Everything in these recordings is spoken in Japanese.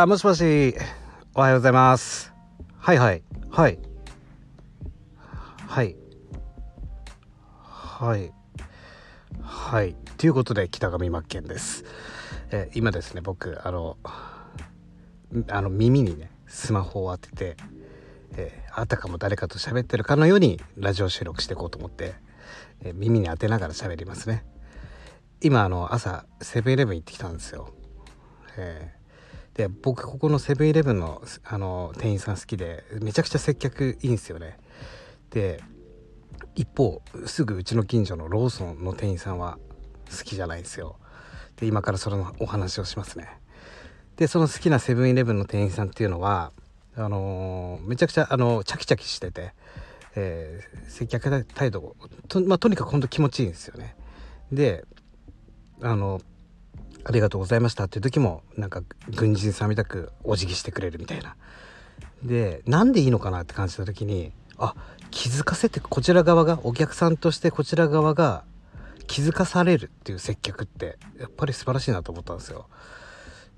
あ、もしもし。おはようございます。はいはい。はい。はい。はい。はい。ということで、北上真剣です。え、今ですね、僕、あの、あの耳にね、スマホを当てて、え、あたかも誰かと喋ってるかのようにラジオ収録していこうと思って、え、耳に当てながら喋りますね。今、あの、朝、セブンイレブン行ってきたんですよ。えで僕ここのセブンイレブンのあの店員さん好きでめちゃくちゃ接客いいんですよね。で一方すぐうちの近所のローソンの店員さんは好きじゃないんですよ。で今からそのお話をしますね。でその好きなセブンイレブンの店員さんっていうのはあのー、めちゃくちゃあのチャキチャキしてて、えー、接客態度と,、まあ、とにかくほんと気持ちいいんですよね。であのありがとうございましたっていう時もなんか軍人さんみたくお辞儀してくれるみたいな。でなんでいいのかなって感じた時にあ気づかせてこちら側がお客さんとしてこちら側が気づかされるっていう接客ってやっぱり素晴らしいなと思ったんですよ。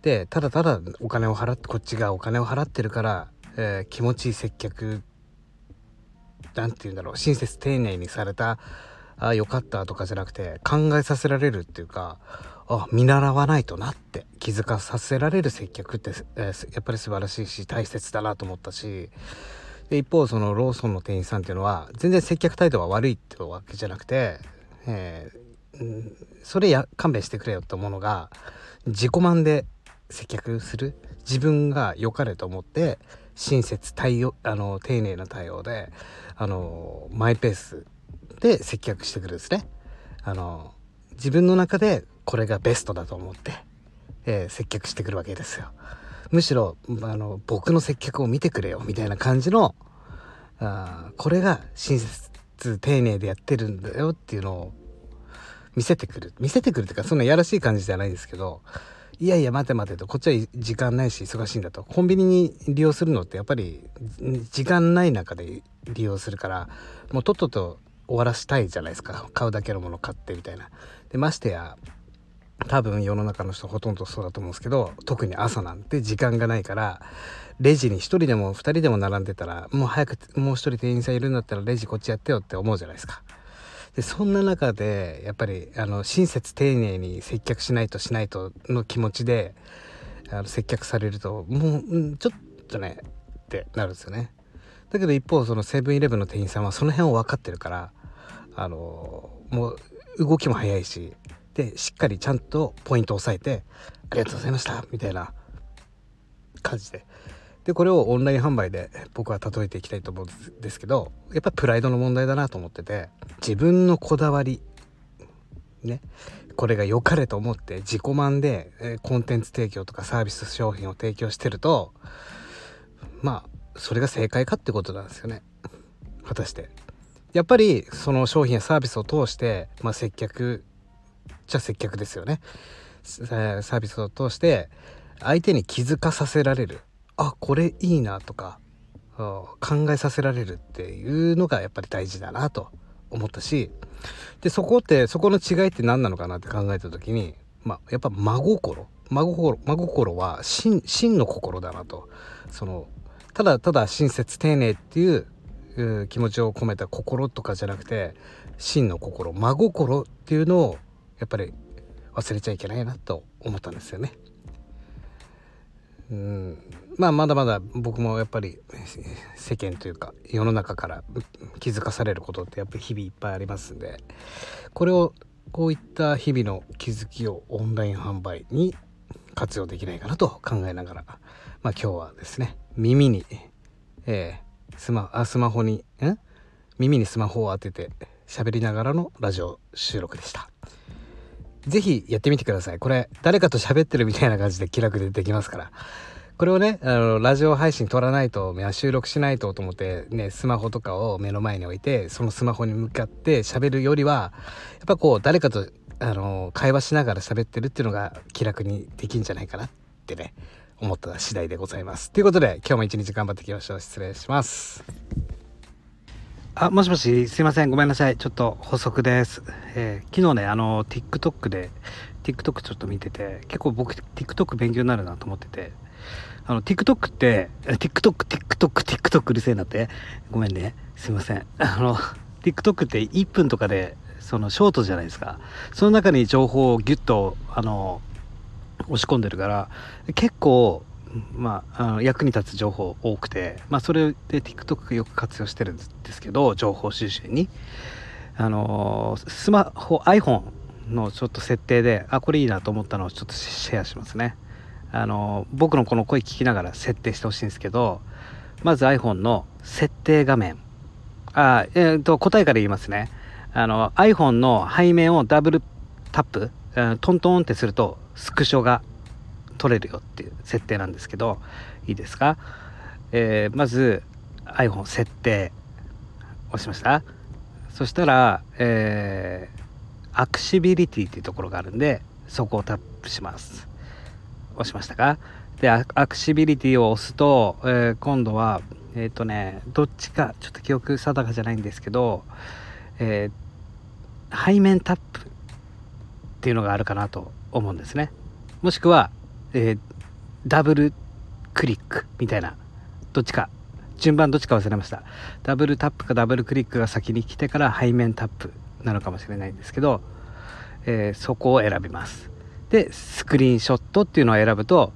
でただただお金を払ってこっちがお金を払ってるから、えー、気持ちいい接客なんて言うんだろう親切丁寧にされたあよかったとかじゃなくて考えさせられるっていうかあ見習わないとなって気づかさせられる接客って、えー、やっぱり素晴らしいし大切だなと思ったしで一方そのローソンの店員さんっていうのは全然接客態度は悪いってわけじゃなくて、えー、それや勘弁してくれよって思うのが自己満で接客する自分が良かれと思って親切対応あの丁寧な対応であのマイペースで接客してくるんですね。あの自分の中でこれがベストだと思って、えー、接客してくるわけですよ。むしろあの僕の接客を見てくれよみたいな感じのあこれが親切丁寧でやってるんだよっていうのを見せてくる。見せてくるっていうかそんなやらしい感じじゃないですけどいやいや待て待てとこっちは時間ないし忙しいんだと。コンビニに利用するのってやっぱり時間ない中で利用するからもうとっとと終わらしたいじゃないですか。買うだけのもの買ってみたいな。でましてや多分世の中の人ほとんどそうだと思うんですけど特に朝なんて時間がないからレジに1人でも2人でも並んでたらもう早くもう1人店員さんいるんだったらレジこっちやってよって思うじゃないですか。でそんな中でやっぱりあの親切丁寧に接客しないとしないとの気持ちであの接客されるともうちょっとねってなるんですよね。だけど一方そのセブンイレブンの店員さんはその辺を分かってるからあのもう動きも早いしでしっかりちゃんとポイントを押さえて「ありがとうございました」みたいな感じで。でこれをオンライン販売で僕は例えていきたいと思うんですけどやっぱプライドの問題だなと思ってて自分のこだわりねこれが良かれと思って自己満で、コンテンツ提供とかサービス商品を提供してるとまあそれが正解かってことなんですよね。果たして。やっぱりその商品やサービスを通して、まあ、接客じゃ接客ですよね。サービスを通して相手に気づかさせられる。あこれいいなとか考えさせられるっていうのがやっぱり大事だなと思ったしでそこってそこの違いって何なのかなって考えた時にまあやっぱ真心。真心真心は真真の心だなと。そのただただ親切丁寧っていう気持ちを込めた心とかじゃなくて真の心真心っていうのをやっぱり忘れちゃいけないなと思ったんですよね。うんまあまだまだ僕もやっぱり世間というか世の中から気づかされることってやっぱり日々いっぱいありますんでこれをこういった日々の気づきをオンライン販売に活用できないかなと考えながら、まあ、今日はですね耳に、えー、スマあスマホにん耳にスマホを当てて喋りながらのラジオ収録でした。是非やってみてください。これ、誰かと喋ってるみたいな感じで気楽でできますから。これをね、あの、ラジオ配信撮らないと、収録しないとと思って、ね、スマホとかを目の前に置いて、そのスマホに向かって喋るよりは、やっぱこう、誰かと、あの、会話しながら喋ってるっていうのが気楽にできんじゃないかなってね、思った次第でございます。ということで、今日も一日頑張っていきましょう。失礼します。あ、もしもし、すいません。ごめんなさい。ちょっと補足です。えー、昨日ね、あの、TikTok で、TikTok ちょっと見てて、結構僕、TikTok 勉強になるなと思ってて、あの TikTok って TikTokTikTokTikTok うるせえなって？ごめんねすいませんあの TikTok って1分とかでそのショートじゃないですかその中に情報をギュッとあの押し込んでるから結構まあ、あ役に立つ情報多くて、まあ、それで TikTok よく活用してるんですけど情報収集に。あのスマホ iPhone のちょっと設定であこれいいなと思ったのをちょっとシェアしますね。あの僕のこの声聞きながら設定してほしいんですけどまず iPhone の設定画面。あえーと、答えから言いますね。あの iPhone の背面をダブルタップトントンってするとスクショが取れるよっていう設定なんですけどいいですか、えー、まず iPhone 設定押しました。そしたら、えー、アクシビリティっていうところがあるんでそこをタップします。押しましたか？でアクシビリティを押すと、えー、今度はえっ、ー、とねどっちかちょっと記憶定かじゃないんですけど、えー、背面タップっていうのがあるかなと思うんですね。もしくは、えー、ダブルクリックみたいな。どっちか。順番どっちか忘れました。ダブルタップかダブルクリックが先に来てから背面タップなのかもしれないんですけど、えー、そこを選びます。でスクリーンショットっていうのを選ぶと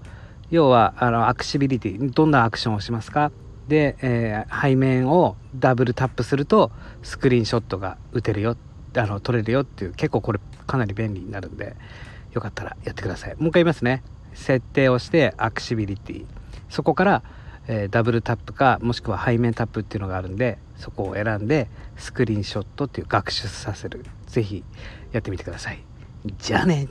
要はあのアクシビリティどんなアクションをしますか？で、えー、背面をダブルタップするとスクリーンショットが打てるよあの撮れるよっていう結構これかなり便利になるんでよかったらやってください。もう一回言いますね。設定をしてアクシビリティ。そこから、えー、ダブルタップかもしくは背面タップっていうのがあるんでそこを選んでスクリーンショットっていう学習させる。是非やってみてください。じゃあね。